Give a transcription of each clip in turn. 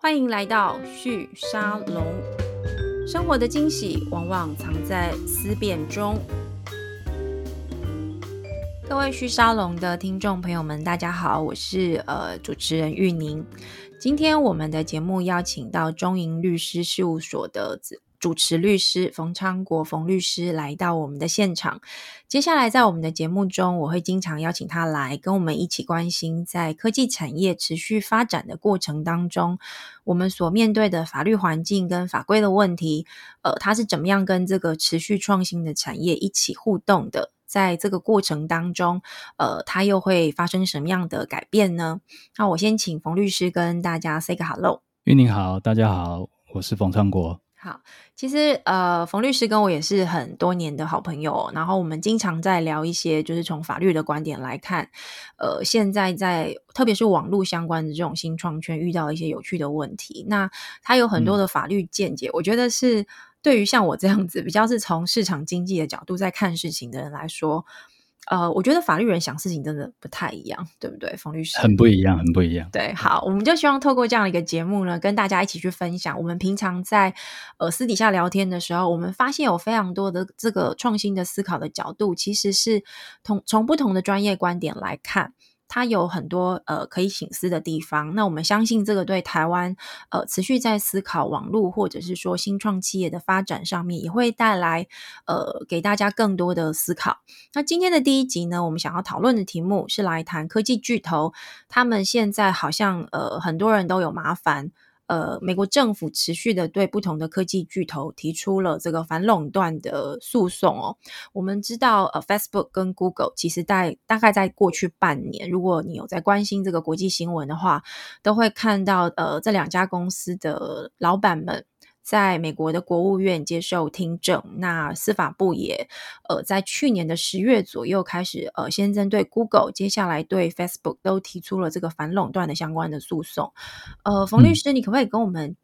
欢迎来到旭沙龙。生活的惊喜往往藏在思辨中。各位旭沙龙的听众朋友们，大家好，我是呃主持人玉宁。今天我们的节目邀请到中银律师事务所的子主持律师冯昌国冯律师来到我们的现场。接下来在我们的节目中，我会经常邀请他来跟我们一起关心在科技产业持续发展的过程当中，我们所面对的法律环境跟法规的问题，呃，他是怎么样跟这个持续创新的产业一起互动的？在这个过程当中，呃，他又会发生什么样的改变呢？那我先请冯律师跟大家 say 个 hello。玉宁好，大家好，我是冯昌国。好，其实呃，冯律师跟我也是很多年的好朋友，然后我们经常在聊一些，就是从法律的观点来看，呃，现在在特别是网络相关的这种新创圈遇到一些有趣的问题，那他有很多的法律见解，我觉得是对于像我这样子比较是从市场经济的角度在看事情的人来说。呃，我觉得法律人想事情真的不太一样，对不对，冯律师？很不一样，很不一样。对，好，我们就希望透过这样的一个节目呢，跟大家一起去分享。我们平常在呃私底下聊天的时候，我们发现有非常多的这个创新的思考的角度，其实是同从不同的专业观点来看。它有很多呃可以醒思的地方，那我们相信这个对台湾呃持续在思考网络或者是说新创企业的发展上面，也会带来呃给大家更多的思考。那今天的第一集呢，我们想要讨论的题目是来谈科技巨头，他们现在好像呃很多人都有麻烦。呃，美国政府持续的对不同的科技巨头提出了这个反垄断的诉讼哦。我们知道，呃，Facebook 跟 Google 其实在大概在过去半年，如果你有在关心这个国际新闻的话，都会看到呃这两家公司的老板们。在美国的国务院接受听证，那司法部也呃在去年的十月左右开始呃先针对 Google，接下来对 Facebook 都提出了这个反垄断的相关的诉讼。呃，冯律师，你可不可以跟我们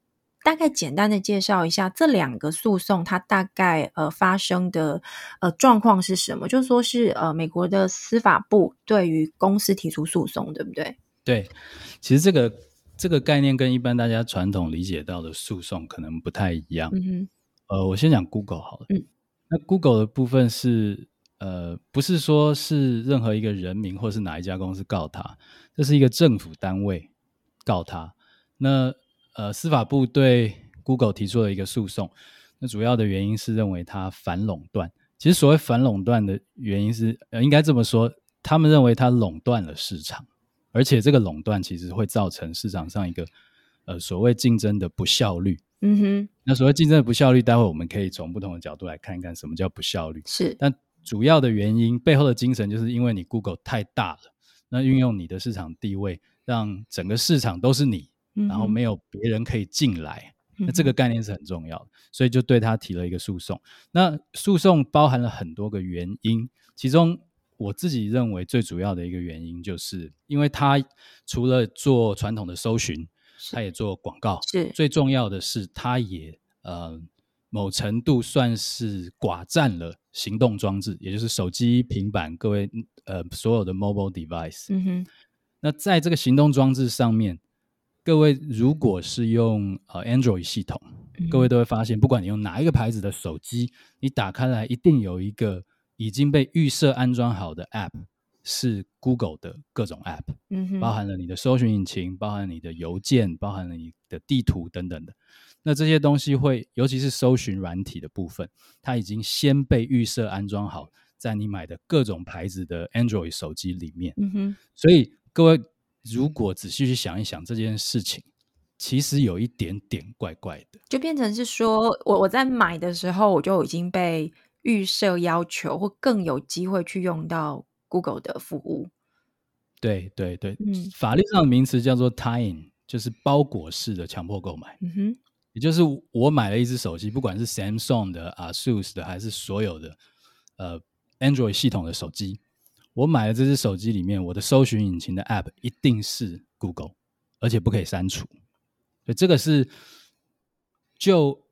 大概简单的介绍一下这两个诉讼它大概呃发生的呃状况是什么？就说是呃美国的司法部对于公司提出诉讼，对不对？对，其实这个。这个概念跟一般大家传统理解到的诉讼可能不太一样。嗯，呃，我先讲 Google 好了。嗯，那 Google 的部分是，呃，不是说是任何一个人名或是哪一家公司告他，这是一个政府单位告他。那呃，司法部对 Google 提出了一个诉讼，那主要的原因是认为它反垄断。其实所谓反垄断的原因是，呃，应该这么说，他们认为它垄断了市场。而且这个垄断其实会造成市场上一个呃所谓竞争的不效率。嗯哼，那所谓竞争的不效率，待会我们可以从不同的角度来看一看什么叫不效率。是，但主要的原因背后的精神，就是因为你 Google 太大了，那运用你的市场地位，让整个市场都是你，然后没有别人可以进来。那这个概念是很重要的，所以就对他提了一个诉讼。那诉讼包含了很多个原因，其中。我自己认为最主要的一个原因，就是因为它除了做传统的搜寻，它也做广告。是最重要的是，它也呃某程度算是寡占了行动装置，也就是手机、平板，各位呃所有的 mobile device。嗯哼。那在这个行动装置上面，各位如果是用呃 Android 系统，各位都会发现，不管你用哪一个牌子的手机，你打开来一定有一个。已经被预设安装好的 App 是 Google 的各种 App，嗯包含了你的搜寻引擎，包含你的邮件，包含了你的地图等等的。那这些东西会，尤其是搜寻软体的部分，它已经先被预设安装好在你买的各种牌子的 Android 手机里面。嗯哼，所以各位如果仔细去想一想这件事情，其实有一点点怪怪的，就变成是说我我在买的时候我就已经被。预设要求或更有机会去用到 Google 的服务。对对对，嗯，法律上的名词叫做 tying，就是包裹式的强迫购买。嗯哼，也就是我买了一只手机，不管是 Samsung 的、ASUS 的，还是所有的呃 Android 系统的手机，我买了这只手机里面，我的搜寻引擎的 App 一定是 Google，而且不可以删除。所以这个是就。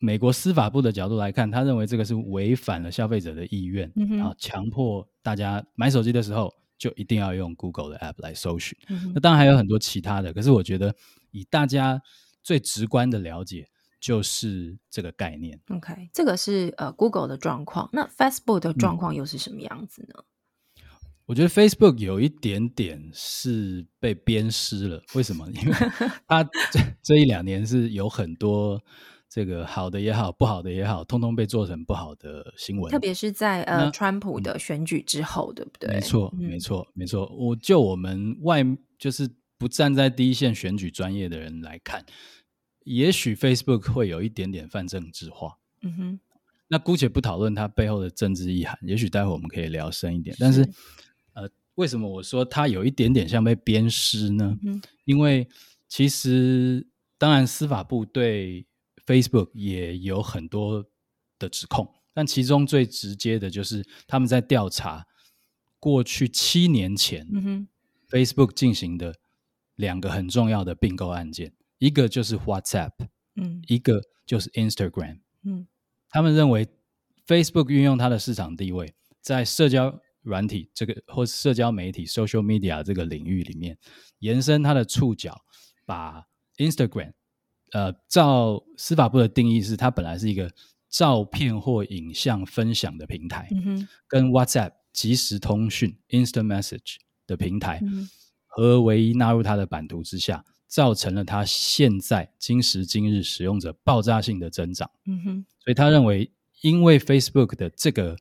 美国司法部的角度来看，他认为这个是违反了消费者的意愿，啊，强迫大家买手机的时候就一定要用 Google 的 App 来搜寻。那当然还有很多其他的，可是我觉得以大家最直观的了解就是这个概念。OK，这个是呃 Google 的状况，那 Facebook 的状况又是什么样子呢？我觉得 Facebook 有一点点是被鞭尸了，为什么？因为它这 这一两年是有很多这个好的也好，不好的也好，通通被做成不好的新闻。特别是在呃川普的选举之后，对不对？没错，没错，没错。我就我们外就是不站在第一线选举专业的人来看，也许 Facebook 会有一点点泛政治化。嗯哼。那姑且不讨论它背后的政治意涵，也许待会我们可以聊深一点，但是。呃为什么我说它有一点点像被鞭尸呢？嗯，因为其实当然司法部对 Facebook 也有很多的指控，但其中最直接的就是他们在调查过去七年前 Facebook 进行的两个很重要的并购案件，一个就是 WhatsApp，嗯，一个就是 Instagram，嗯，他们认为 Facebook 运用它的市场地位在社交。软体这个或社交媒体 （social media） 这个领域里面，延伸它的触角，把 Instagram，呃，照司法部的定义是，它本来是一个照片或影像分享的平台，跟 WhatsApp 即时通讯 （instant message） 的平台合为一，纳入它的版图之下，造成了它现在今时今日使用者爆炸性的增长。嗯哼，所以他认为，因为 Facebook 的这个。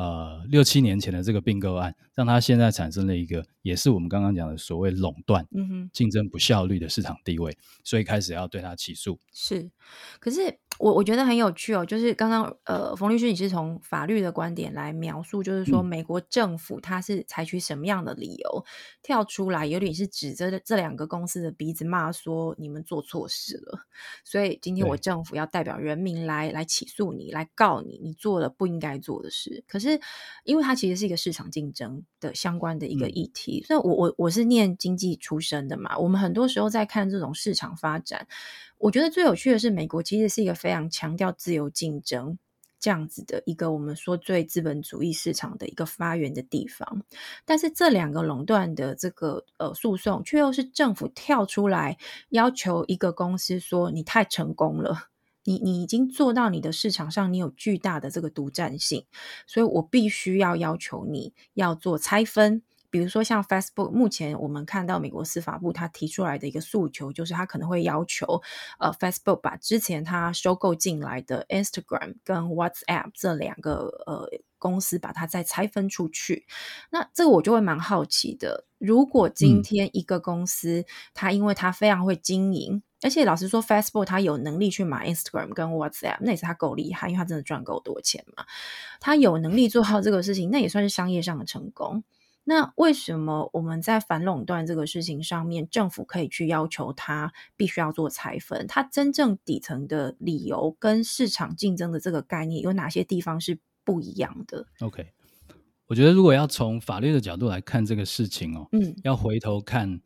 呃，六七年前的这个并购案，让他现在产生了一个，也是我们刚刚讲的所谓垄断、嗯竞争不效率的市场地位，所以开始要对他起诉。是，可是。我我觉得很有趣哦，就是刚刚呃，冯律师，你是从法律的观点来描述，就是说美国政府它是采取什么样的理由跳出来，有点是指着这两个公司的鼻子骂说你们做错事了，所以今天我政府要代表人民来来起诉你，来告你，你做了不应该做的事。可是因为它其实是一个市场竞争的相关的一个议题，所以我我我是念经济出身的嘛，我们很多时候在看这种市场发展。我觉得最有趣的是，美国其实是一个非常强调自由竞争这样子的一个我们说最资本主义市场的一个发源的地方。但是这两个垄断的这个呃诉讼，却又是政府跳出来要求一个公司说：“你太成功了，你你已经做到你的市场上，你有巨大的这个独占性，所以我必须要要求你要做拆分。”比如说，像 Facebook，目前我们看到美国司法部他提出来的一个诉求，就是他可能会要求，呃，Facebook 把之前他收购进来的 Instagram 跟 WhatsApp 这两个呃公司，把它再拆分出去。那这个我就会蛮好奇的，如果今天一个公司，它因为它非常会经营，而且老实说，Facebook 它有能力去买 Instagram 跟 WhatsApp，那也是它够厉害，因为它真的赚够多钱嘛。它有能力做好这个事情，那也算是商业上的成功。那为什么我们在反垄断这个事情上面，政府可以去要求他必须要做拆分？它真正底层的理由跟市场竞争的这个概念有哪些地方是不一样的？OK，我觉得如果要从法律的角度来看这个事情哦，嗯，要回头看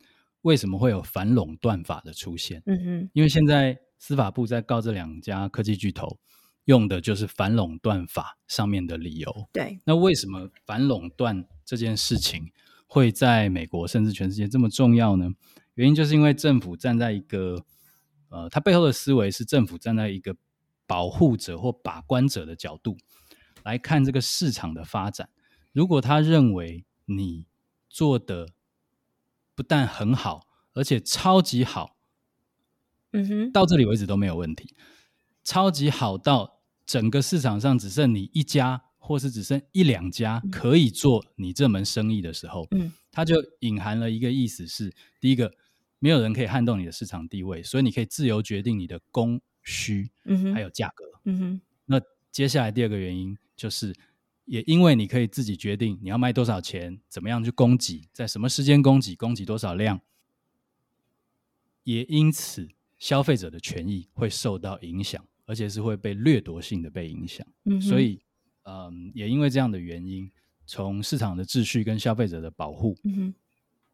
为什么会有反垄断法的出现？嗯哼，因为现在司法部在告这两家科技巨头。用的就是反垄断法上面的理由。对，那为什么反垄断这件事情会在美国甚至全世界这么重要呢？原因就是因为政府站在一个，呃，它背后的思维是政府站在一个保护者或把关者的角度来看这个市场的发展。如果他认为你做的不但很好，而且超级好，嗯哼，到这里为止都没有问题，超级好到。整个市场上只剩你一家，或是只剩一两家可以做你这门生意的时候，嗯，它就隐含了一个意思是：第一个，没有人可以撼动你的市场地位，所以你可以自由决定你的供需，嗯哼，还有价格，嗯哼。那接下来第二个原因就是，也因为你可以自己决定你要卖多少钱，怎么样去供给，在什么时间供给，供给多少量，也因此消费者的权益会受到影响。而且是会被掠夺性的被影响，所以，嗯，也因为这样的原因，从市场的秩序跟消费者的保护，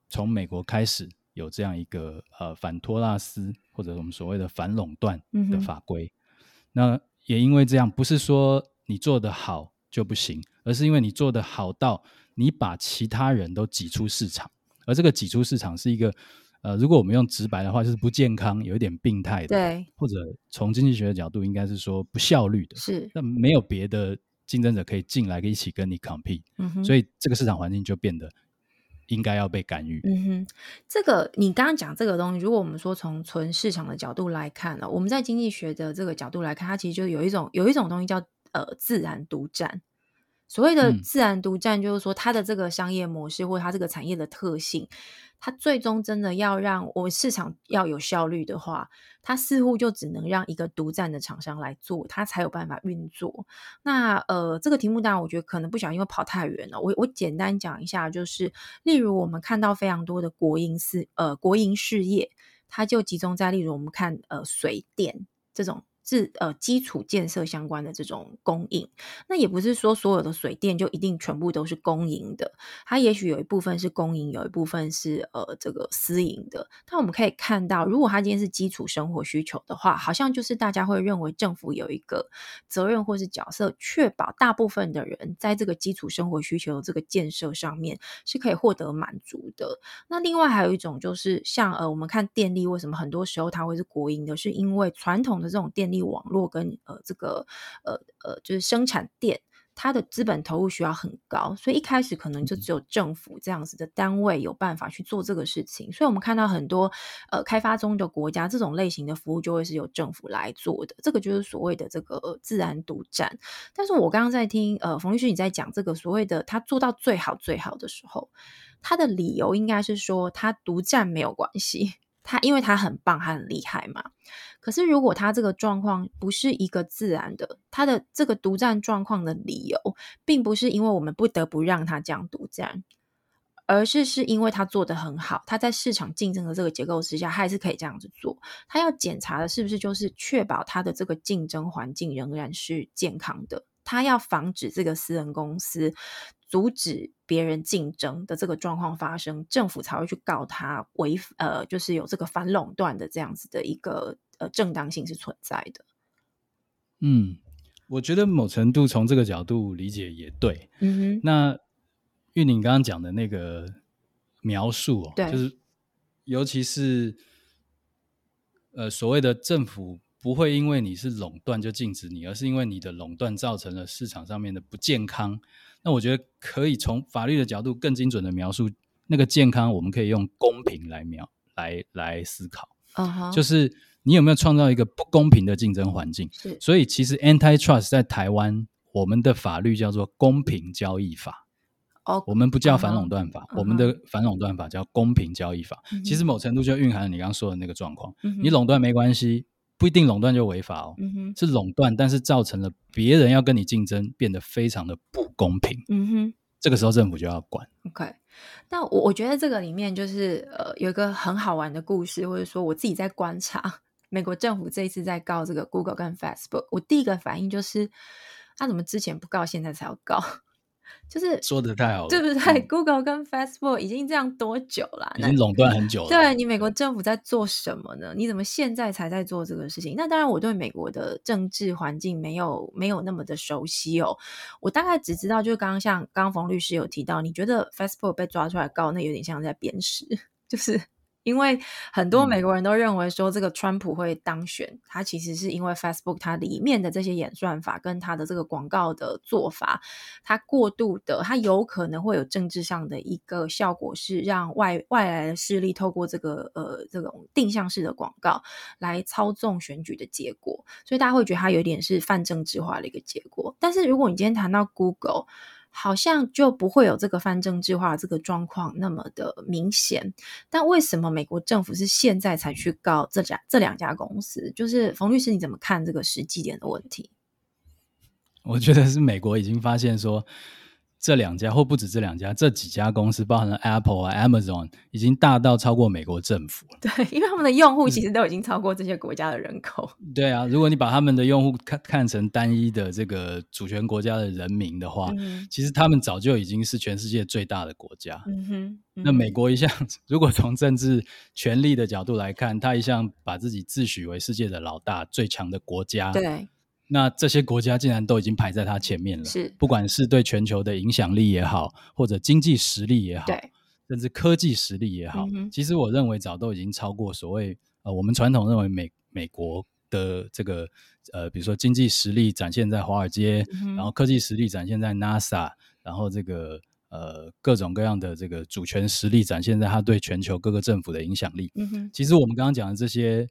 从美国开始有这样一个呃反托拉斯或者我们所谓的反垄断的法规。那也因为这样，不是说你做的好就不行，而是因为你做的好到你把其他人都挤出市场，而这个挤出市场是一个呃，如果我们用直白的话，就是不健康，有一点病态的，对，或者从经济学的角度，应该是说不效率的，是。那没有别的竞争者可以进来一起跟你 compete，嗯所以这个市场环境就变得应该要被干预。嗯哼，这个你刚刚讲这个东西，如果我们说从纯市场的角度来看呢，我们在经济学的这个角度来看，它其实就有一种有一种东西叫呃自然独占。所谓的自然独占，就是说它的这个商业模式或它这个产业的特性，它最终真的要让我市场要有效率的话，它似乎就只能让一个独占的厂商来做，它才有办法运作。那呃，这个题目当然我觉得可能不小心会跑太远了。我我简单讲一下，就是例如我们看到非常多的国营事呃国营事业，它就集中在例如我们看呃水电这种。是呃基础建设相关的这种供应，那也不是说所有的水电就一定全部都是公营的，它也许有一部分是公营，有一部分是呃这个私营的。但我们可以看到，如果它今天是基础生活需求的话，好像就是大家会认为政府有一个责任或是角色，确保大部分的人在这个基础生活需求的这个建设上面是可以获得满足的。那另外还有一种就是像呃我们看电力为什么很多时候它会是国营的，是因为传统的这种电力网络跟呃这个呃呃就是生产电，它的资本投入需要很高，所以一开始可能就只有政府这样子的单位有办法去做这个事情。所以我们看到很多呃开发中的国家，这种类型的服务就会是由政府来做的，这个就是所谓的这个自然独占。但是我刚刚在听呃冯律师你在讲这个所谓的他做到最好最好的时候，他的理由应该是说他独占没有关系。他因为他很棒，他很厉害嘛。可是如果他这个状况不是一个自然的，他的这个独占状况的理由，并不是因为我们不得不让他这样独占，而是是因为他做的很好，他在市场竞争的这个结构之下，他还是可以这样子做。他要检查的是不是就是确保他的这个竞争环境仍然是健康的。他要防止这个私人公司阻止别人竞争的这个状况发生，政府才会去告他违呃，就是有这个反垄断的这样子的一个呃正当性是存在的。嗯，我觉得某程度从这个角度理解也对。嗯哼，那玉宁刚刚讲的那个描述哦，就是尤其是呃所谓的政府。不会因为你是垄断就禁止你，而是因为你的垄断造成了市场上面的不健康。那我觉得可以从法律的角度更精准的描述那个健康，我们可以用公平来描来来思考。就是你有没有创造一个不公平的竞争环境？是。所以其实 antitrust 在台湾，我们的法律叫做公平交易法。哦。我们不叫反垄断法，我们的反垄断法叫公平交易法。其实某程度就蕴含了你刚刚说的那个状况。你垄断没关系。不一定垄断就违法哦，是垄断，但是造成了别人要跟你竞争变得非常的不公平。嗯哼，这个时候政府就要管。OK，那我我觉得这个里面就是呃有一个很好玩的故事，或者说我自己在观察美国政府这一次在告这个 Google 跟 Facebook，我第一个反应就是他怎么之前不告，现在才要告？就是说的太好了，对不对？Google 跟 Facebook 已经这样多久了？已经垄断很久了。对你美国政府在做什么呢？你怎么现在才在做这个事情？那当然，我对美国的政治环境没有没有那么的熟悉哦。我大概只知道，就是刚刚像刚刚冯律师有提到，你觉得 Facebook 被抓出来告，那有点像在鞭尸，就是。因为很多美国人都认为说这个川普会当选，他其实是因为 Facebook 它里面的这些演算法跟它的这个广告的做法，它过度的，它有可能会有政治上的一个效果，是让外外来的势力透过这个呃这种定向式的广告来操纵选举的结果，所以大家会觉得它有点是泛政治化的一个结果。但是如果你今天谈到 Google，好像就不会有这个泛政治化这个状况那么的明显，但为什么美国政府是现在才去告这家这两家公司？就是冯律师，你怎么看这个时机点的问题？我觉得是美国已经发现说。这两家或不止这两家，这几家公司包含了 Apple 啊、Amazon，已经大到超过美国政府。对，因为他们的用户其实都已经超过这些国家的人口。对啊，如果你把他们的用户看看成单一的这个主权国家的人民的话，其实他们早就已经是全世界最大的国家。嗯哼，那美国一向 如果从政治权力的角度来看，他一向把自己自诩为世界的老大、最强的国家。对。那这些国家竟然都已经排在他前面了，是不管是对全球的影响力也好，或者经济实力也好，对甚至科技实力也好，其实我认为早都已经超过所谓呃我们传统认为美美国的这个呃比如说经济实力展现在华尔街，然后科技实力展现在 NASA，然后这个呃各种各样的这个主权实力展现在他对全球各个政府的影响力。嗯其实我们刚刚讲的这些。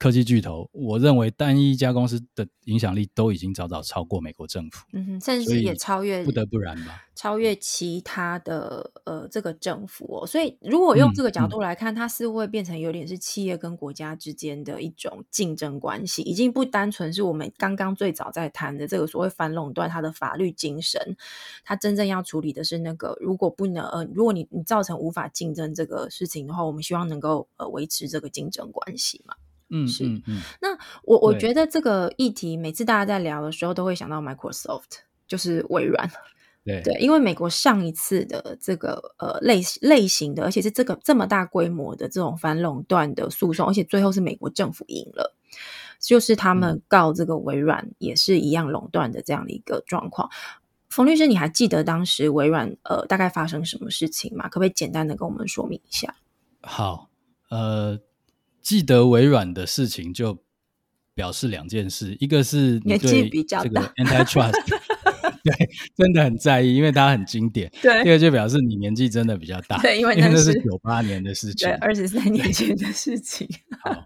科技巨头，我认为单一一家公司的影响力都已经早早超过美国政府，嗯哼，甚至也超越，不得不然吧，超越其他的呃这个政府哦。所以如果用这个角度来看，它似乎会变成有点是企业跟国家之间的一种竞争关系，已经不单纯是我们刚刚最早在谈的这个所谓反垄断它的法律精神，它真正要处理的是那个如果不能呃，如果你你造成无法竞争这个事情的话，我们希望能够呃维持这个竞争关系嘛。嗯，是，嗯，那我我觉得这个议题，每次大家在聊的时候，都会想到 Microsoft，就是微软，对对，因为美国上一次的这个呃类类型的，而且是这个这么大规模的这种反垄断的诉讼，而且最后是美国政府赢了，就是他们告这个微软也是一样垄断的这样的一个状况。冯律师，你还记得当时微软呃大概发生什么事情吗？可不可以简单的跟我们说明一下？好，呃。记得微软的事情，就表示两件事：一个是你对这个 antitrust，对，真的很在意，因为它很经典；对，第二就表示你年纪真的比较大，对，因为那是九八年的事情，对，二十三年前的事情。好，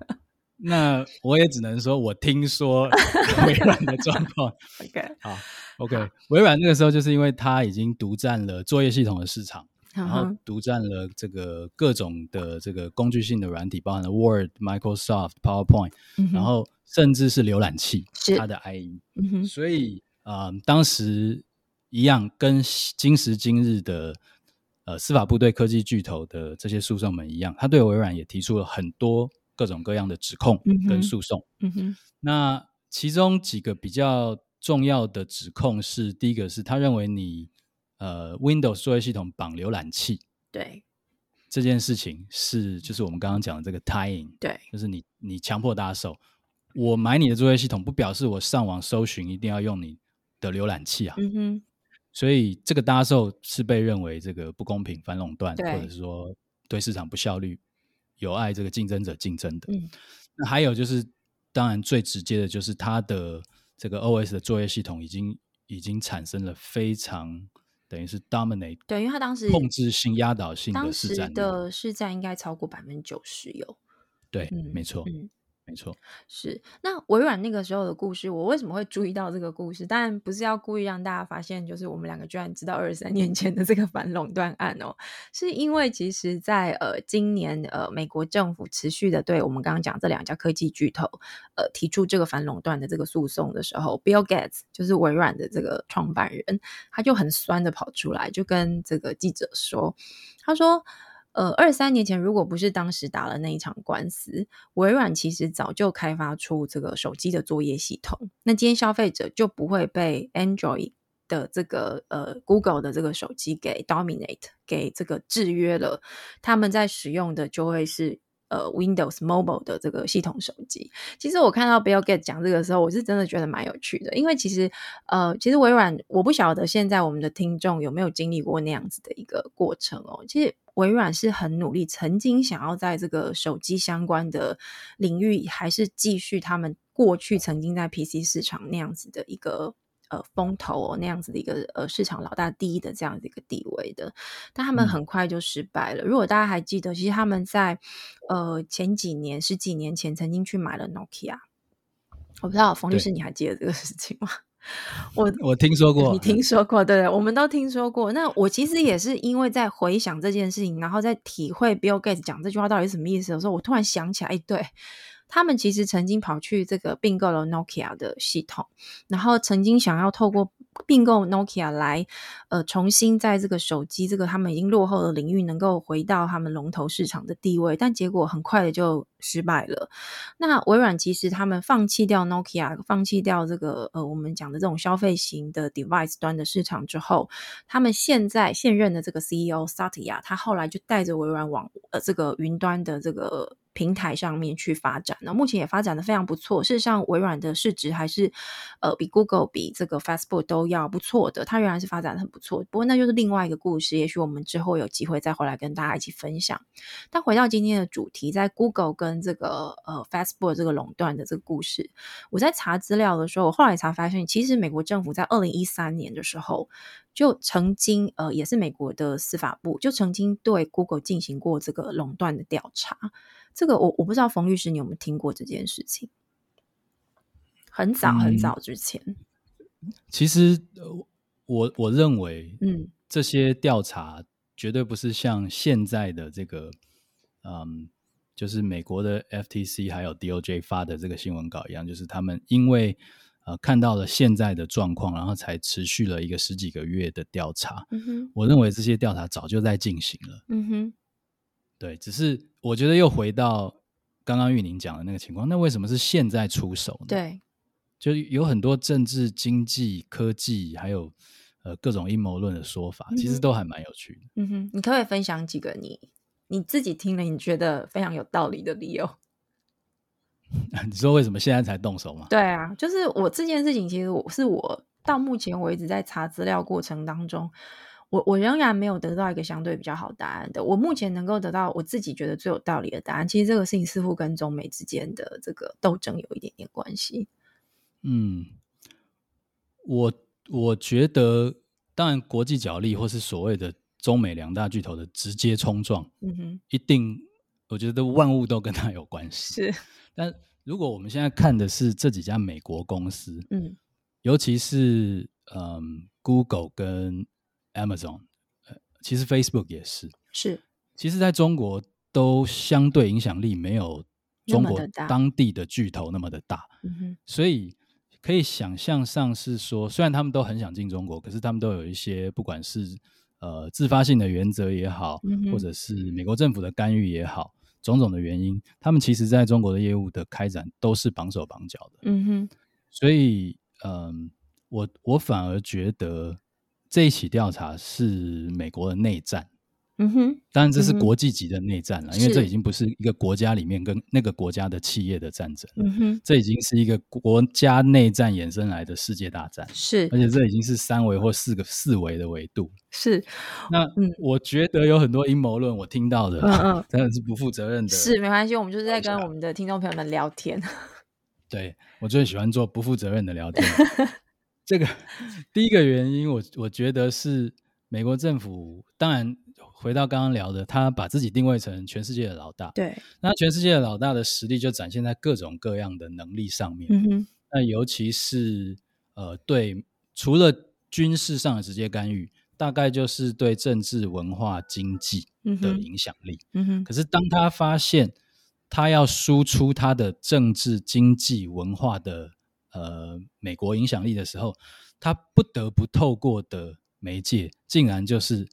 那我也只能说我听说 微软的状况。OK，好，OK，微软那个时候就是因为它已经独占了作业系统的市场。然后独占了这个各种的这个工具性的软体，包含了 Word、Microsoft、PowerPoint，然后甚至是浏览器，它的 IE。所以啊，当时一样跟今时今日的呃司法部对科技巨头的这些诉讼们一样，他对微软也提出了很多各种各样的指控跟诉讼。嗯哼，那其中几个比较重要的指控是，第一个是他认为你。呃，Windows 作业系统绑浏览器，对这件事情是就是我们刚刚讲的这个 tying，对，就是你你强迫大家手，我买你的作业系统，不表示我上网搜寻一定要用你的浏览器啊。嗯哼，所以这个搭售是被认为这个不公平、反垄断，或者是说对市场不效率、有碍这个竞争者竞争的。嗯，那还有就是，当然最直接的就是它的这个 OS 的作业系统已经已经产生了非常。等于是 dominate，对，因为他当时控制性、压倒性的市占的市占应该超过百分之九十有，对，没错。没错，是那微软那个时候的故事，我为什么会注意到这个故事？当然不是要故意让大家发现，就是我们两个居然知道二十三年前的这个反垄断案哦，是因为其实，在呃今年呃美国政府持续的对我们刚刚讲这两家科技巨头呃提出这个反垄断的这个诉讼的时候，Bill Gates 就是微软的这个创办人，他就很酸的跑出来，就跟这个记者说，他说。呃，二三年前，如果不是当时打了那一场官司，微软其实早就开发出这个手机的作业系统。那今天消费者就不会被 Android 的这个呃 Google 的这个手机给 dominate 给这个制约了，他们在使用的就会是。呃，Windows Mobile 的这个系统手机，其实我看到 Bill Gates 讲这个时候，我是真的觉得蛮有趣的，因为其实呃，其实微软我不晓得现在我们的听众有没有经历过那样子的一个过程哦。其实微软是很努力，曾经想要在这个手机相关的领域，还是继续他们过去曾经在 PC 市场那样子的一个。呃，风投哦那样子的一个呃市场老大第一的这样的一个地位的，但他们很快就失败了。如果大家还记得，其实他们在呃前几年十几年前曾经去买了 Nokia，我不知道冯律师你还记得这个事情吗？我我听说过，你听说过对，我们都听说过。那我其实也是因为在回想这件事情，然后在体会 Bill Gates 讲这句话到底是什么意思的时候，我突然想起来，哎，对。他们其实曾经跑去这个并购了 Nokia 的系统，然后曾经想要透过并购 Nokia 来，呃，重新在这个手机这个他们已经落后的领域能够回到他们龙头市场的地位，但结果很快的就失败了。那微软其实他们放弃掉 Nokia，放弃掉这个呃我们讲的这种消费型的 device 端的市场之后，他们现在现任的这个 CEO Satya，他后来就带着微软往呃这个云端的这个。平台上面去发展，那目前也发展的非常不错。事实上，微软的市值还是呃比 Google、比这个 Facebook 都要不错的，它仍然是发展的很不错。不过那就是另外一个故事，也许我们之后有机会再回来跟大家一起分享。但回到今天的主题，在 Google 跟这个呃 Facebook 这个垄断的这个故事，我在查资料的时候，我后来才发现，其实美国政府在二零一三年的时候就曾经呃也是美国的司法部就曾经对 Google 进行过这个垄断的调查。这个我我不知道冯律师你有没有听过这件事情？很早很早之前，其实我我认为，嗯，这些调查绝对不是像现在的这个，嗯，就是美国的 FTC 还有 DOJ 发的这个新闻稿一样，就是他们因为呃看到了现在的状况，然后才持续了一个十几个月的调查。嗯哼，我认为这些调查早就在进行了。嗯哼。对，只是我觉得又回到刚刚玉宁讲的那个情况，那为什么是现在出手呢？对，就有很多政治、经济、科技，还有呃各种阴谋论的说法，其实都还蛮有趣的。嗯哼，你可不可以分享几个你你自己听了你觉得非常有道理的理由？你说为什么现在才动手吗？对啊，就是我这件事情，其实我是我到目前为止在查资料过程当中。我我仍然没有得到一个相对比较好答案的。我目前能够得到我自己觉得最有道理的答案，其实这个事情似乎跟中美之间的这个斗争有一点点关系。嗯，我我觉得，当然国际角力或是所谓的中美两大巨头的直接冲撞，嗯哼，一定我觉得万物都跟它有关系。是，但如果我们现在看的是这几家美国公司，嗯，尤其是嗯，Google 跟 Amazon，呃，其实 Facebook 也是，是，其实在中国都相对影响力没有中国当地的巨头那么的大，嗯哼，所以可以想象上是说，虽然他们都很想进中国，可是他们都有一些不管是呃自发性的原则也好，或者是美国政府的干预也好，种种的原因，他们其实在中国的业务的开展都是绑手绑脚的，嗯哼，所以，嗯，我我反而觉得。这一起调查是美国的内战，嗯哼，当然这是国际级的内战了，因为这已经不是一个国家里面跟那个国家的企业的战争，嗯哼，这已经是一个国家内战衍生来的世界大战，是，而且这已经是三维或四个四维的维度，是。那我觉得有很多阴谋论，我听到的，嗯嗯，真的是不负责任的，是没关系，我们就是在跟我们的听众朋友们聊天，对我最喜欢做不负责任的聊天。这个第一个原因，我我觉得是美国政府。当然，回到刚刚聊的，他把自己定位成全世界的老大。对，那全世界的老大的实力就展现在各种各样的能力上面。嗯哼。那尤其是呃，对除了军事上的直接干预，大概就是对政治、文化、经济的影响力。嗯哼。可是当他发现他要输出他的政治、经济、文化的。呃，美国影响力的时候，他不得不透过的媒介，竟然就是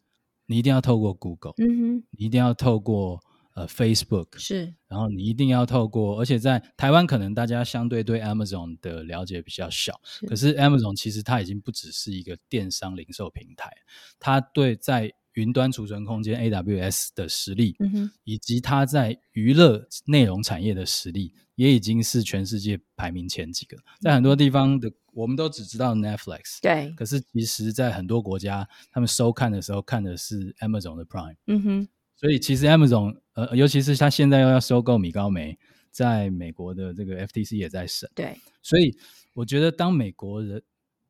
你一定要透过 Google，嗯哼，你一定要透过呃 Facebook，是，然后你一定要透过，而且在台湾可能大家相对对 Amazon 的了解比较小，可是 Amazon 其实它已经不只是一个电商零售平台，它对在云端储存空间 AWS 的实力，嗯，以及它在娱乐内容产业的实力。也已经是全世界排名前几个，在很多地方的我们都只知道 Netflix，对，可是其实，在很多国家，他们收看的时候看的是 Amazon 的 Prime，嗯哼，所以其实 Amazon，呃，尤其是他现在又要收购米高梅，在美国的这个 FTC 也在审，对，所以我觉得当美国人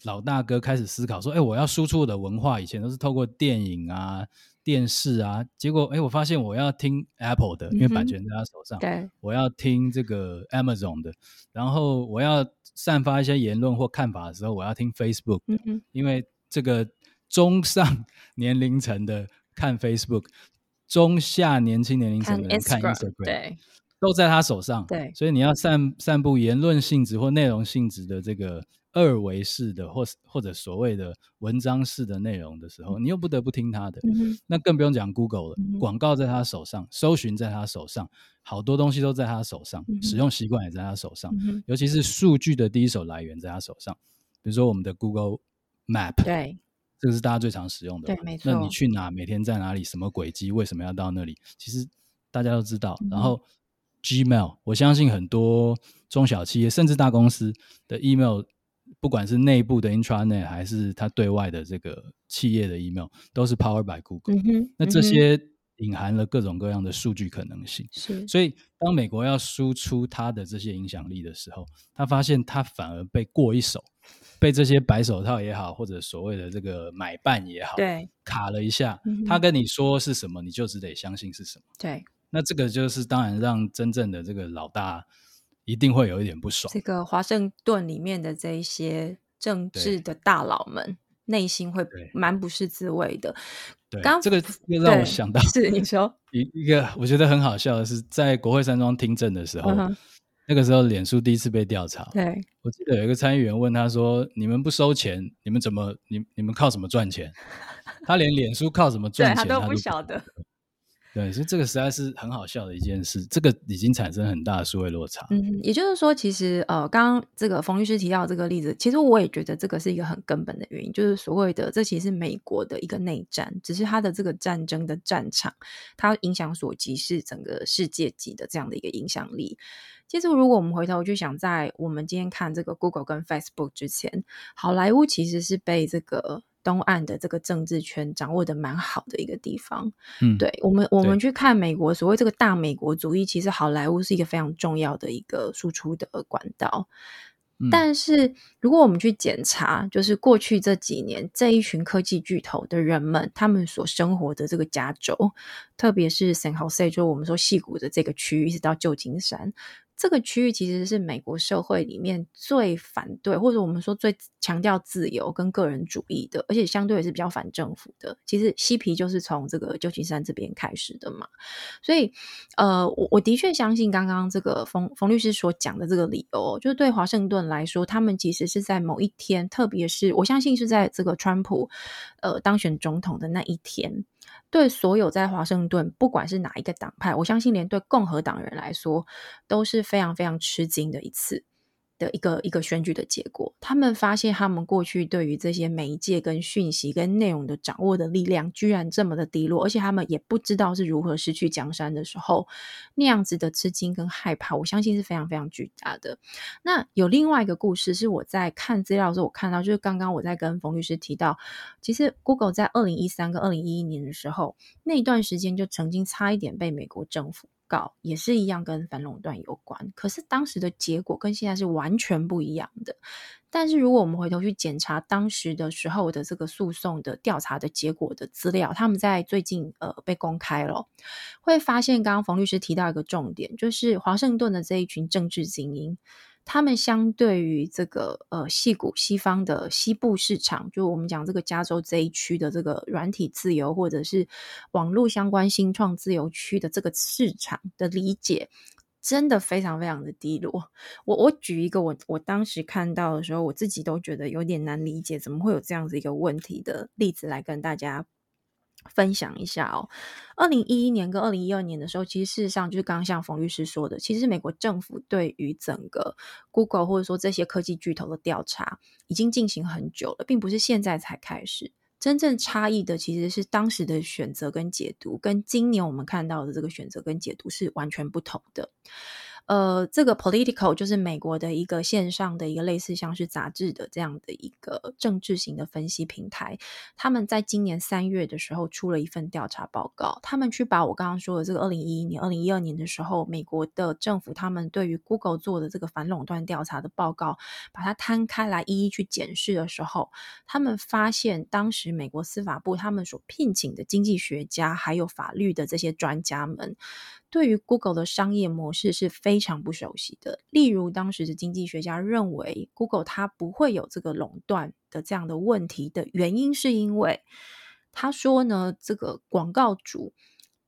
老大哥开始思考说，哎，我要输出我的文化，以前都是透过电影啊。电视啊，结果哎，我发现我要听 Apple 的，因为版权在他手上。对，我要听这个 Amazon 的，然后我要散发一些言论或看法的时候，我要听 Facebook 的，因为这个中上年龄层的看 Facebook，中下年轻年龄层的人看 Instagram。对，都在他手上。对，所以你要散散布言论性质或内容性质的这个二维式的，或或者所谓的文章式的内容的时候，你又不得不听他的。那更不用讲 Google 了，广告在他手上，搜寻在他手上，好多东西都在他手上，使用习惯也在他手上，尤其是数据的第一手来源在他手上。比如说我们的 Google Map，对。这个是大家最常使用的，对，没错。那你去哪，每天在哪里，什么轨迹，为什么要到那里？其实大家都知道。然后 Gmail，我相信很多中小企业甚至大公司的 email，不管是内部的 intranet 还是它对外的这个企业的 email，都是 powered by Google。那这些隐含了各种各样的数据可能性。是。所以当美国要输出它的这些影响力的时候，他发现他反而被过一手。被这些白手套也好，或者所谓的这个买办也好，对卡了一下，他跟你说是什么，你就只得相信是什么。对，那这个就是当然让真正的这个老大一定会有一点不爽。这个华盛顿里面的这一些政治的大佬们，内心会蛮不是滋味的。对，刚这个又让我想到，是你说 一一个我觉得很好笑的是，在国会山庄听证的时候。那个时候，脸书第一次被调查。对，我记得有一个参议员问他说：“你们不收钱，你们怎么你你们靠什么赚钱？”他连脸书靠什么赚钱他都不晓得。对，所以这个实在是很好笑的一件事。这个已经产生很大的数位落差。嗯，也就是说，其实呃，刚刚这个冯律师提到这个例子，其实我也觉得这个是一个很根本的原因，就是所谓的这其实是美国的一个内战，只是它的这个战争的战场，它影响所及是整个世界级的这样的一个影响力。其实，如果我们回头就想，在我们今天看这个 Google 跟 Facebook 之前，好莱坞其实是被这个东岸的这个政治圈掌握的蛮好的一个地方。嗯，对我们，我们去看美国所谓这个大美国主义，其实好莱坞是一个非常重要的一个输出的管道。但是，如果我们去检查，就是过去这几年这一群科技巨头的人们，他们所生活的这个加州，特别是 San Jose，就我们说戏谷的这个区域，一直到旧金山。这个区域其实是美国社会里面最反对，或者我们说最强调自由跟个人主义的，而且相对也是比较反政府的。其实嬉皮就是从这个旧金山这边开始的嘛。所以，呃，我我的确相信刚刚这个冯冯律师所讲的这个理由，就是对华盛顿来说，他们其实是在某一天，特别是我相信是在这个川普呃当选总统的那一天。对所有在华盛顿，不管是哪一个党派，我相信连对共和党人来说都是非常非常吃惊的一次。的一个一个选举的结果，他们发现他们过去对于这些媒介跟讯息跟内容的掌握的力量，居然这么的低落，而且他们也不知道是如何失去江山的时候，那样子的吃惊跟害怕，我相信是非常非常巨大的。那有另外一个故事是我在看资料的时候，我看到就是刚刚我在跟冯律师提到，其实 Google 在二零一三跟二零一一年的时候，那段时间就曾经差一点被美国政府。告也是一样，跟反垄断有关。可是当时的结果跟现在是完全不一样的。但是如果我们回头去检查当时的时候的这个诉讼的调查的结果的资料，他们在最近呃被公开了，会发现刚刚冯律师提到一个重点，就是华盛顿的这一群政治精英。他们相对于这个呃，西谷西方的西部市场，就我们讲这个加州这一区的这个软体自由，或者是网络相关新创自由区的这个市场的理解，真的非常非常的低落。我我举一个我我当时看到的时候，我自己都觉得有点难理解，怎么会有这样子一个问题的例子来跟大家。分享一下哦，二零一一年跟二零一二年的时候，其实事实上就是刚刚像冯律师说的，其实美国政府对于整个 Google 或者说这些科技巨头的调查已经进行很久了，并不是现在才开始。真正差异的其实是当时的选择跟解读，跟今年我们看到的这个选择跟解读是完全不同的。呃，这个 Political 就是美国的一个线上的一个类似像是杂志的这样的一个政治型的分析平台。他们在今年三月的时候出了一份调查报告，他们去把我刚刚说的这个二零一一年、二零一二年的时候，美国的政府他们对于 Google 做的这个反垄断调查的报告，把它摊开来一一去检视的时候，他们发现当时美国司法部他们所聘请的经济学家还有法律的这些专家们。对于 Google 的商业模式是非常不熟悉的。例如，当时的经济学家认为，Google 它不会有这个垄断的这样的问题的原因，是因为他说呢，这个广告主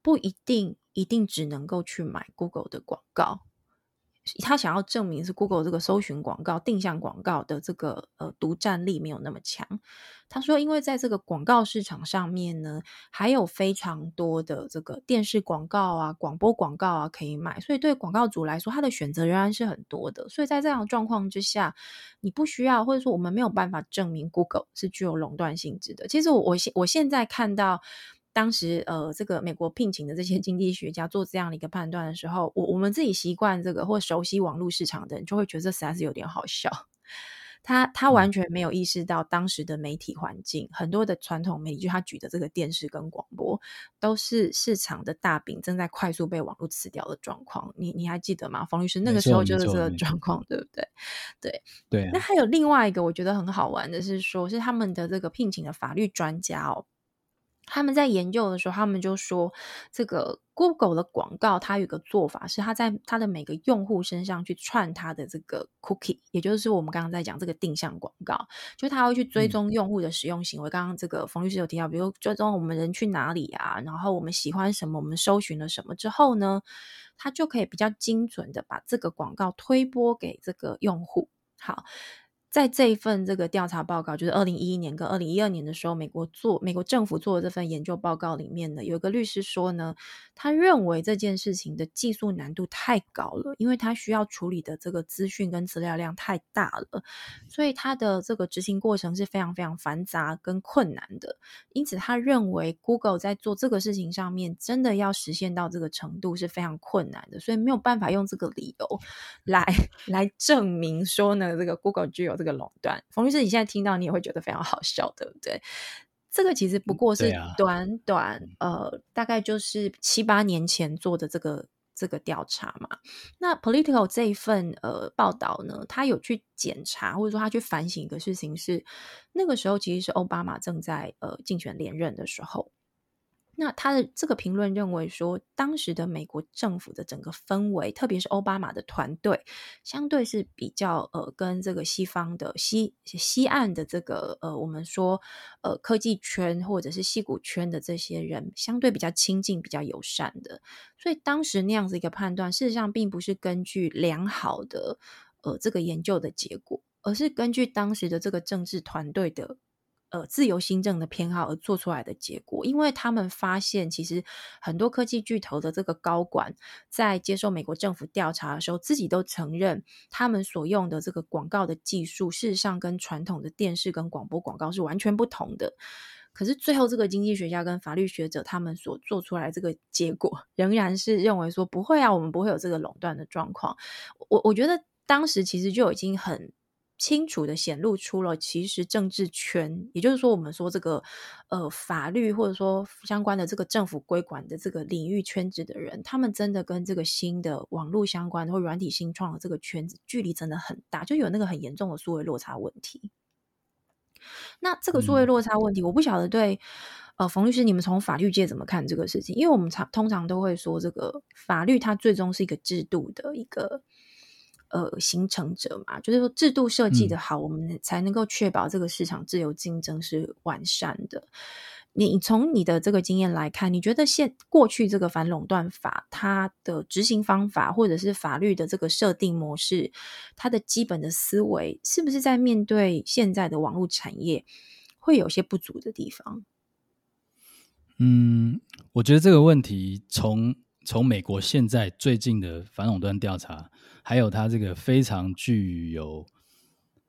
不一定一定只能够去买 Google 的广告。他想要证明是 Google 这个搜寻广告、定向广告的这个呃独占力没有那么强。他说，因为在这个广告市场上面呢，还有非常多的这个电视广告啊、广播广告啊可以买，所以对广告主来说，他的选择仍然是很多的。所以在这样的状况之下，你不需要或者说我们没有办法证明 Google 是具有垄断性质的。其实我我现我现在看到。当时，呃，这个美国聘请的这些经济学家做这样的一个判断的时候，我我们自己习惯这个或熟悉网络市场的人，就会觉得这实在是有点好笑。他他完全没有意识到当时的媒体环境，很多的传统媒体，就他举的这个电视跟广播，都是市场的大饼正在快速被网络吃掉的状况。你你还记得吗，冯律师？那个时候就是这个状况，对不对？对对。那还有另外一个我觉得很好玩的是，说是他们的这个聘请的法律专家哦。他们在研究的时候，他们就说，这个 Google 的广告，它有个做法是，它在它的每个用户身上去串它的这个 cookie，也就是我们刚刚在讲这个定向广告，就它会去追踪用户的使用行为。刚刚这个冯律师有提到，比如追踪我们人去哪里啊，然后我们喜欢什么，我们搜寻了什么之后呢，它就可以比较精准的把这个广告推播给这个用户。好。在这一份这个调查报告，就是二零一一年跟二零一二年的时候，美国做美国政府做的这份研究报告里面呢，有一个律师说呢，他认为这件事情的技术难度太高了，因为他需要处理的这个资讯跟资料量太大了，所以他的这个执行过程是非常非常繁杂跟困难的。因此，他认为 Google 在做这个事情上面，真的要实现到这个程度是非常困难的，所以没有办法用这个理由来来证明说呢，这个 Google 具有。这个垄断，冯律师，你现在听到你也会觉得非常好笑，对不对？这个其实不过是短短呃，大概就是七八年前做的这个这个调查嘛。那 Political 这一份呃报道呢，他有去检查或者说他去反省一个事情，是那个时候其实是奥巴马正在呃竞选连任的时候。那他的这个评论认为说，当时的美国政府的整个氛围，特别是奥巴马的团队，相对是比较呃，跟这个西方的西西岸的这个呃，我们说呃科技圈或者是戏骨圈的这些人，相对比较亲近、比较友善的。所以当时那样子一个判断，事实上并不是根据良好的呃这个研究的结果，而是根据当时的这个政治团队的。呃，自由新政的偏好而做出来的结果，因为他们发现，其实很多科技巨头的这个高管在接受美国政府调查的时候，自己都承认，他们所用的这个广告的技术，事实上跟传统的电视跟广播广告是完全不同的。可是最后，这个经济学家跟法律学者他们所做出来这个结果，仍然是认为说不会啊，我们不会有这个垄断的状况。我我觉得当时其实就已经很。清楚的显露出了，其实政治圈，也就是说，我们说这个呃法律或者说相关的这个政府规管的这个领域圈子的人，他们真的跟这个新的网络相关或软体新创的这个圈子距离真的很大，就有那个很严重的数位落差问题。那这个数位落差问题，我不晓得对呃冯律师，你们从法律界怎么看这个事情？因为我们常通常都会说，这个法律它最终是一个制度的一个。呃，形成者嘛，就是说制度设计的好，我们才能够确保这个市场自由竞争是完善的。你从你的这个经验来看，你觉得现过去这个反垄断法它的执行方法，或者是法律的这个设定模式，它的基本的思维，是不是在面对现在的网络产业会有些不足的地方？嗯，我觉得这个问题从。从美国现在最近的反垄断调查，还有它这个非常具有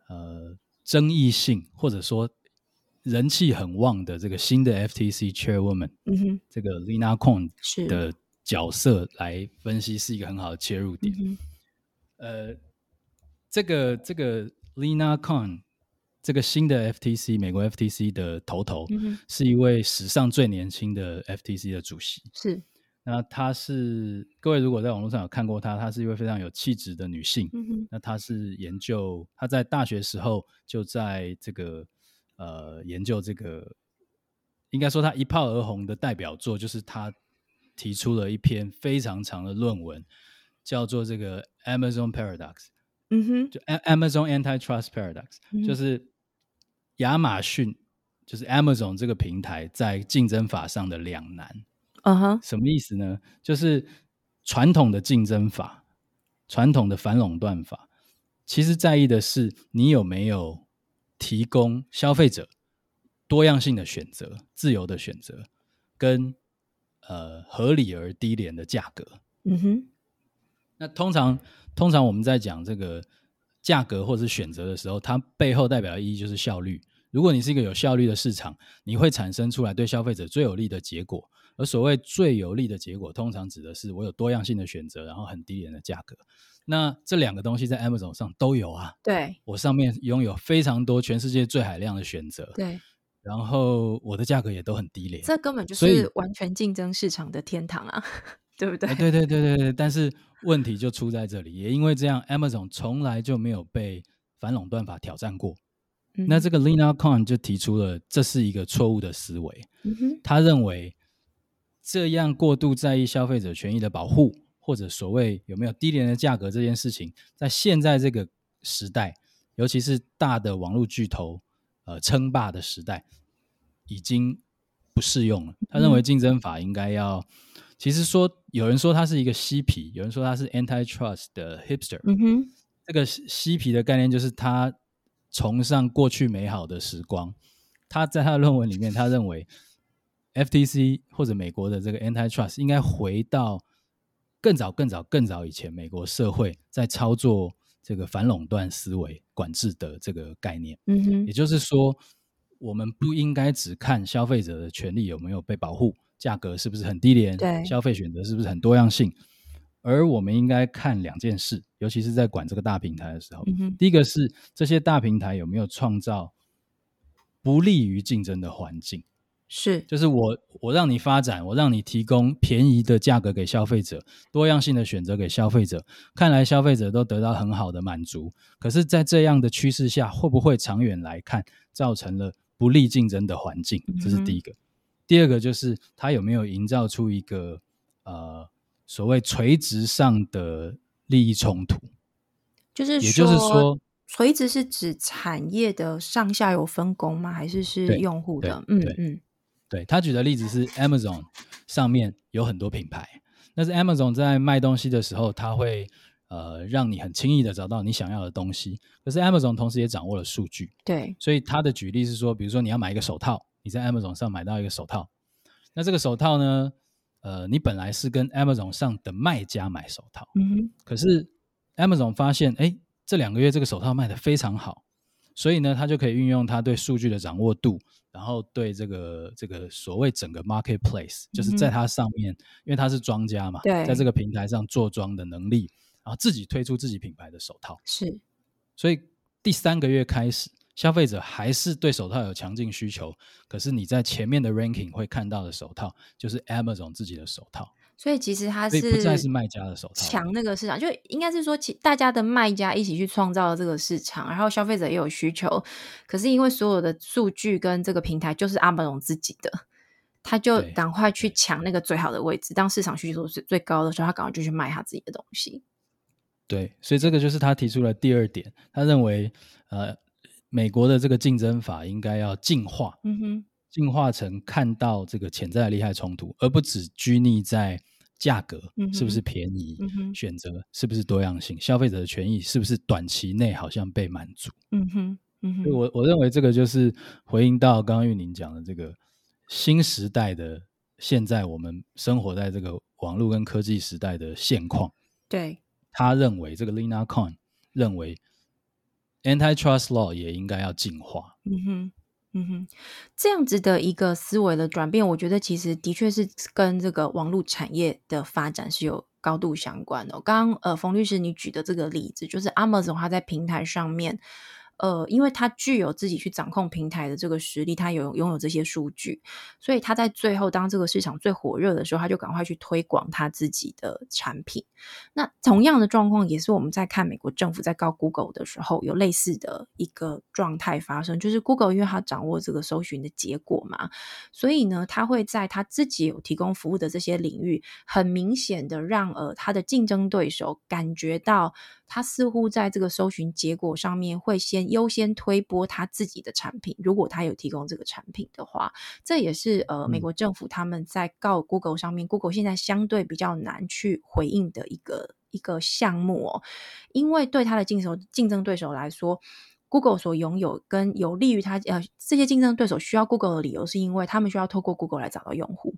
呃争议性，或者说人气很旺的这个新的 FTC Chairwoman，嗯哼，这个 Lina Kong 的角色来分析，是一个很好的切入点。呃，这个这个 Lina Kong 这个新的 FTC 美国 FTC 的头头，是一位史上最年轻的 FTC 的主席，是。那她是各位如果在网络上有看过她，她是一位非常有气质的女性。那她是研究，她在大学时候就在这个呃研究这个，应该说她一炮而红的代表作就是她提出了一篇非常长的论文，叫做这个 Amazon Paradox。嗯哼，就 Amazon Antitrust Paradox，就是亚马逊就是 Amazon 这个平台在竞争法上的两难。嗯哼，什么意思呢？就是传统的竞争法、传统的反垄断法，其实在意的是你有没有提供消费者多样性的选择、自由的选择，跟呃合理而低廉的价格。嗯哼，那通常通常我们在讲这个价格或者是选择的时候，它背后代表的意义就是效率。如果你是一个有效率的市场，你会产生出来对消费者最有利的结果。而所谓最有利的结果，通常指的是我有多样性的选择，然后很低廉的价格。那这两个东西在 Amazon 上都有啊。对，我上面拥有非常多全世界最海量的选择。对，然后我的价格也都很低廉。这根本就是完全竞争市场的天堂啊，对不对？对对对对对。但是问题就出在这里，也因为这样，Amazon 从来就没有被反垄断法挑战过。那这个 Lina Khan 就提出了，这是一个错误的思维。他认为这样过度在意消费者权益的保护，或者所谓有没有低廉的价格这件事情，在现在这个时代，尤其是大的网络巨头呃称霸的时代，已经不适用了。他认为竞争法应该要，其实说有人说他是一个嬉皮，有人说他是 anti-trust 的 hipster。嗯哼，这个嬉皮的概念就是他。崇尚过去美好的时光，他在他的论文里面，他认为 FTC 或者美国的这个 Antitrust 应该回到更早、更早、更早以前，美国社会在操作这个反垄断思维管制的这个概念。嗯哼，也就是说，我们不应该只看消费者的权利有没有被保护，价格是不是很低廉，对，消费选择是不是很多样性。而我们应该看两件事，尤其是在管这个大平台的时候。嗯第一个是这些大平台有没有创造不利于竞争的环境？是，就是我我让你发展，我让你提供便宜的价格给消费者，多样性的选择给消费者，看来消费者都得到很好的满足。可是，在这样的趋势下，会不会长远来看造成了不利竞争的环境？这是第一个。第二个就是它有没有营造出一个呃。所谓垂直上的利益冲突，就是也就是说，垂直是指产业的上下游分工吗？还是是用户的？嗯嗯，对他举的例子是 Amazon 上面有很多品牌，但是 Amazon 在卖东西的时候，它会呃让你很轻易的找到你想要的东西。可是 Amazon 同时也掌握了数据，对，所以他的举例是说，比如说你要买一个手套，你在 Amazon 上买到一个手套，那这个手套呢？呃，你本来是跟 Amazon 上的卖家买手套，嗯哼，可是 Amazon 发现，哎，这两个月这个手套卖的非常好，所以呢，他就可以运用他对数据的掌握度，然后对这个这个所谓整个 marketplace，就是在它上面，因为它是庄家嘛，对，在这个平台上做庄的能力，然后自己推出自己品牌的手套，是，所以第三个月开始。消费者还是对手套有强劲需求，可是你在前面的 ranking 会看到的手套就是 Amazon 自己的手套，所以其实他是不再是卖家的手套，抢那个市场，就应该是说，其大家的卖家一起去创造了这个市场，然后消费者也有需求，可是因为所有的数据跟这个平台就是 Amazon 自己的，他就赶快去抢那个最好的位置，当市场需求是最高的时候，他赶快就去卖他自己的东西。对，所以这个就是他提出了第二点，他认为呃。美国的这个竞争法应该要进化，嗯哼，进化成看到这个潜在的利害冲突，而不只拘泥在价格是不是便宜，选择是不是多样性，消费者的权益是不是短期内好像被满足，嗯哼，嗯哼，我我认为这个就是回应到刚刚玉宁讲的这个新时代的现在我们生活在这个网络跟科技时代的现况。对，他认为这个 Lina Khan 认为。Antitrust law 也应该要进化。嗯哼，嗯哼，这样子的一个思维的转变，我觉得其实的确是跟这个网络产业的发展是有高度相关的。刚刚呃，冯律师你举的这个例子，就是 Amazon 它在平台上面。呃，因为他具有自己去掌控平台的这个实力，他有拥有这些数据，所以他在最后当这个市场最火热的时候，他就赶快去推广他自己的产品。那同样的状况也是我们在看美国政府在告 Google 的时候，有类似的一个状态发生，就是 Google 因为他掌握这个搜寻的结果嘛，所以呢，他会在他自己有提供服务的这些领域，很明显的让呃他的竞争对手感觉到他似乎在这个搜寻结果上面会先优先推播他自己的产品。如果他有提供这个产品的话，这也是呃美国政府他们在告 Google 上面，Google 现在相对比较难去回应的一个一个项目哦，因为对他的竞手竞争对手来说。Google 所拥有跟有利于它呃这些竞争对手需要 Google 的理由，是因为他们需要透过 Google 来找到用户，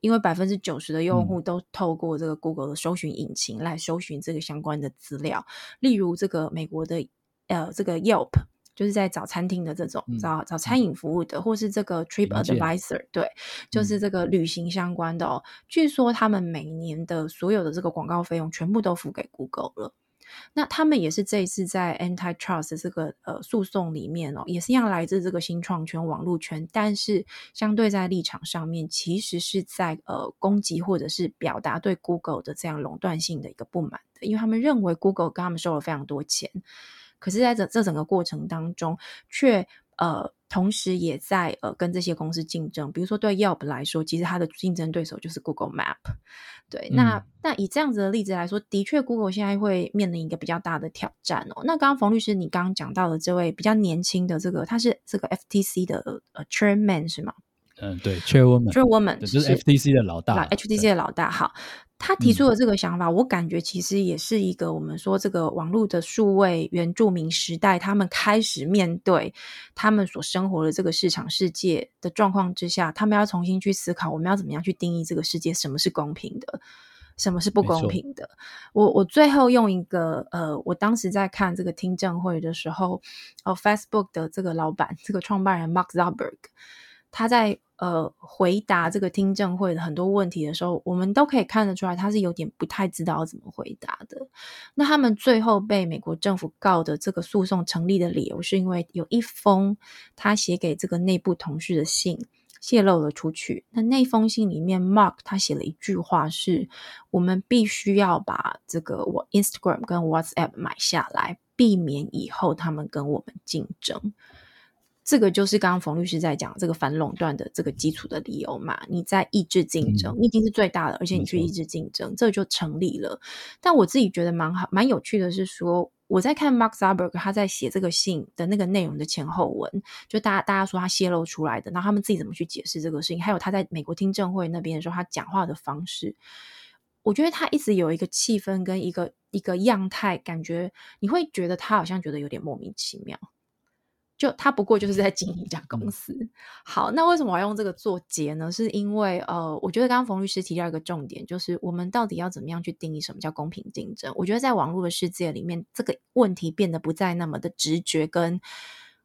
因为百分之九十的用户都透过这个 Google 的搜寻引擎来搜寻这个相关的资料。例如这个美国的呃这个 Yelp，就是在找餐厅的这种找找餐饮服务的，或是这个 Trip Advisor，对，就是这个旅行相关的哦。据说他们每年的所有的这个广告费用全部都付给 Google 了。那他们也是这一次在 antitrust 这个呃诉讼里面哦，也是一样来自这个新创圈、网络圈，但是相对在立场上面，其实是在呃攻击或者是表达对 Google 的这样垄断性的一个不满的，因为他们认为 Google 跟他们收了非常多钱，可是在这这整个过程当中却。呃，同时也在呃跟这些公司竞争，比如说对 Yelp 来说，其实它的竞争对手就是 Google Map。对，那那以这样子的例子来说，的确 Google 现在会面临一个比较大的挑战哦。那刚刚冯律师，你刚刚讲到的这位比较年轻的这个，他是这个 FTC 的呃 Chairman 是吗？嗯，对，Chairwoman，Chairwoman 就是 FTC 的老大，HTC 的老大。好，他提出的这个想法，我感觉其实也是一个我们说这个网络的数位原住民时代，他们开始面对他们所生活的这个市场世界的状况之下，他们要重新去思考，我们要怎么样去定义这个世界，什么是公平的，什么是不公平的。我我最后用一个呃，我当时在看这个听证会的时候，哦，Facebook 的这个老板，这个创办人 Mark Zuckerberg。他在呃回答这个听证会的很多问题的时候，我们都可以看得出来，他是有点不太知道怎么回答的。那他们最后被美国政府告的这个诉讼成立的理由，是因为有一封他写给这个内部同事的信泄露了出去。那那封信里面，Mark 他写了一句话是：“我们必须要把这个我 Instagram 跟 WhatsApp 买下来，避免以后他们跟我们竞争。”这个就是刚刚冯律师在讲这个反垄断的这个基础的理由嘛？你在抑制竞争，你已经是最大的，而且你去抑制竞争，这就成立了。但我自己觉得蛮好、蛮有趣的是说，我在看 Mark Zuckerberg 他在写这个信的那个内容的前后文，就大家大家说他泄露出来的，然后他们自己怎么去解释这个事情，还有他在美国听证会那边的时候他讲话的方式，我觉得他一直有一个气氛跟一个一个样态，感觉你会觉得他好像觉得有点莫名其妙。就他不过就是在经营一家公司。好，那为什么我要用这个做结呢？是因为呃，我觉得刚刚冯律师提到一个重点，就是我们到底要怎么样去定义什么叫公平竞争？我觉得在网络的世界里面，这个问题变得不再那么的直觉跟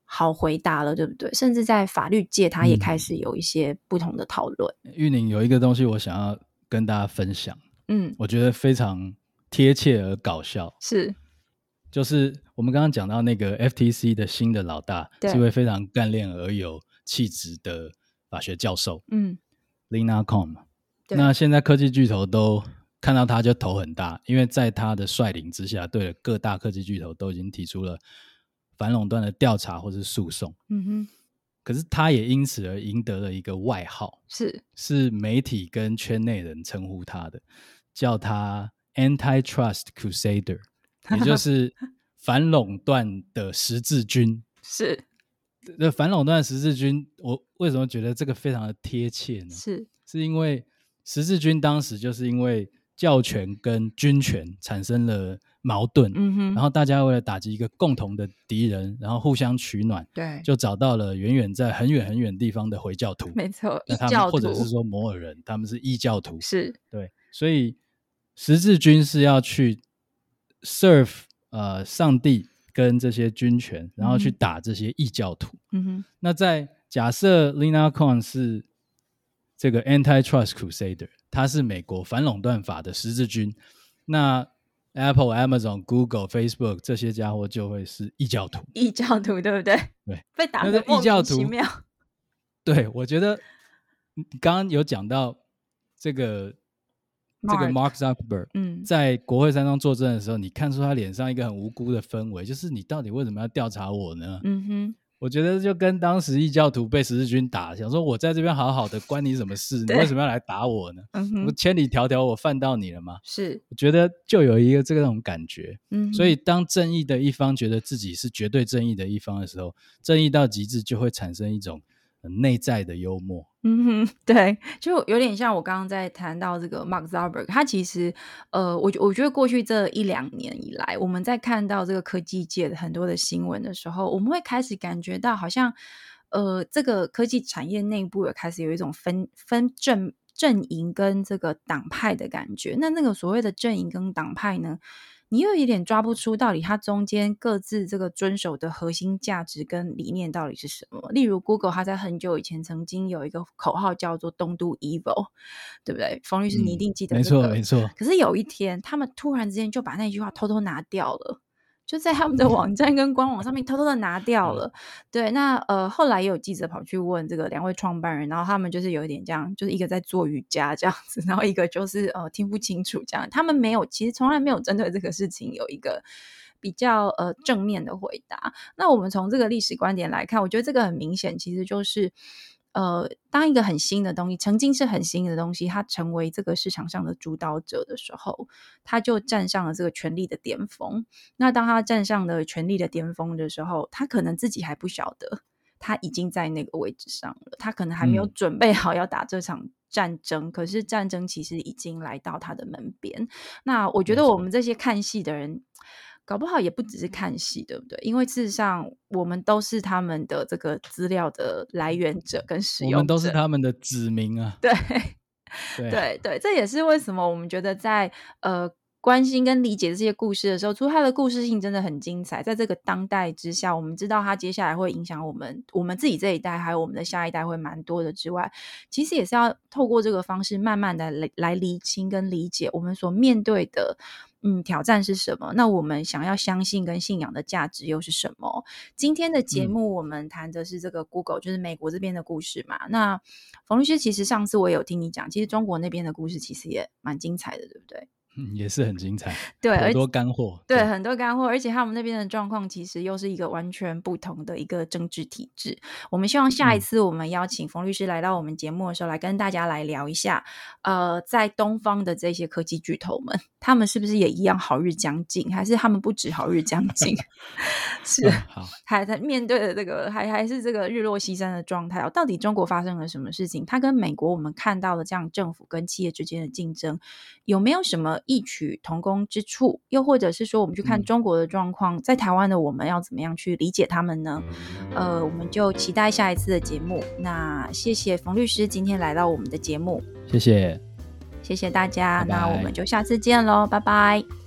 好回答了，对不对？甚至在法律界，它也开始有一些不同的讨论。玉宁有一个东西，我想要跟大家分享，嗯，我觉得非常贴切而搞笑，是。就是我们刚刚讲到那个 FTC 的新的老大，是一位非常干练而有气质的法学教授，嗯，Lina Com。那现在科技巨头都看到他就头很大，因为在他的率领之下，对各大科技巨头都已经提出了反垄断的调查或是诉讼。嗯哼。可是他也因此而赢得了一个外号，是是媒体跟圈内人称呼他的，叫他 Antitrust Crusader。也就 是反垄断的十字军，是那反垄断十字军，我为什么觉得这个非常的贴切呢？是是因为十字军当时就是因为教权跟军权产生了矛盾，嗯哼，然后大家为了打击一个共同的敌人，然后互相取暖，对，就找到了远远在很远很远地方的回教徒，没错，那他们或者是说摩尔人，他们是异教徒，是对，所以十字军是要去。serve 呃上帝跟这些军权，然后去打这些异教徒。嗯哼。那在假设 Lina Khan 是这个 Antitrust Crusader，他是美国反垄断法的十字军。那 Apple、Amazon、Google、Facebook 这些家伙就会是异教徒。异教徒对不对？对。被打的异教徒。对，我觉得你刚刚有讲到这个。这个 Mark Zuckerberg 在国会山庄作证的时候，你看出他脸上一个很无辜的氛围，就是你到底为什么要调查我呢？嗯哼，我觉得就跟当时异教徒被十字军打，想说我在这边好好的，关你什么事？你为什么要来打我呢？我千里迢迢我犯到你了吗？是，我觉得就有一个这个种感觉。嗯，所以当正义的一方觉得自己是绝对正义的一方的时候，正义到极致就会产生一种内在的幽默。嗯哼，对，就有点像我刚刚在谈到这个 Mark Zuckerberg，他其实，呃，我我觉得过去这一两年以来，我们在看到这个科技界的很多的新闻的时候，我们会开始感觉到，好像，呃，这个科技产业内部也开始有一种分分阵阵营跟这个党派的感觉。那那个所谓的阵营跟党派呢？你又有点抓不出到底它中间各自这个遵守的核心价值跟理念到底是什么。例如，Google 它在很久以前曾经有一个口号叫做 “Don't do evil”，对不对？冯律师，你一定记得。没错，没错。可是有一天，他们突然之间就把那句话偷偷拿掉了。就在他们的网站跟官网上面偷偷的拿掉了。对，那呃后来也有记者跑去问这个两位创办人，然后他们就是有一点这样，就是一个在做瑜伽这样子，然后一个就是呃听不清楚这样。他们没有，其实从来没有针对这个事情有一个比较呃正面的回答。那我们从这个历史观点来看，我觉得这个很明显，其实就是。呃，当一个很新的东西，曾经是很新的东西，它成为这个市场上的主导者的时候，它就站上了这个权力的巅峰。那当他站上了权力的巅峰的时候，他可能自己还不晓得，他已经在那个位置上了。他可能还没有准备好要打这场战争，可是战争其实已经来到他的门边。那我觉得我们这些看戏的人。搞不好也不只是看戏，对不对？因为事实上，我们都是他们的这个资料的来源者跟使用者，我们都是他们的子民啊。对，对，对，这也是为什么我们觉得在呃。关心跟理解这些故事的时候，除了它的故事性真的很精彩，在这个当代之下，我们知道它接下来会影响我们，我们自己这一代，还有我们的下一代会蛮多的之外，其实也是要透过这个方式，慢慢的来来厘清跟理解我们所面对的，嗯，挑战是什么？那我们想要相信跟信仰的价值又是什么？今天的节目我们谈的是这个 Google，就是美国这边的故事嘛。那冯律师，其实上次我有听你讲，其实中国那边的故事其实也蛮精彩的，对不对？嗯，也是很精彩，对，很多干货，对，很多干货，而且他们那边的状况其实又是一个完全不同的一个政治体制。我们希望下一次我们邀请冯律师来到我们节目的时候，来跟大家来聊一下，呃，在东方的这些科技巨头们，他们是不是也一样好日将近，还是他们不止好日将近？是，好，还在面对的这个，还还是这个日落西山的状态哦。到底中国发生了什么事情？它跟美国我们看到的这样政府跟企业之间的竞争，有没有什么？异曲同工之处，又或者是说，我们去看中国的状况，在台湾的我们要怎么样去理解他们呢？呃，我们就期待下一次的节目。那谢谢冯律师今天来到我们的节目，谢谢，谢谢大家。那我们就下次见喽，拜拜。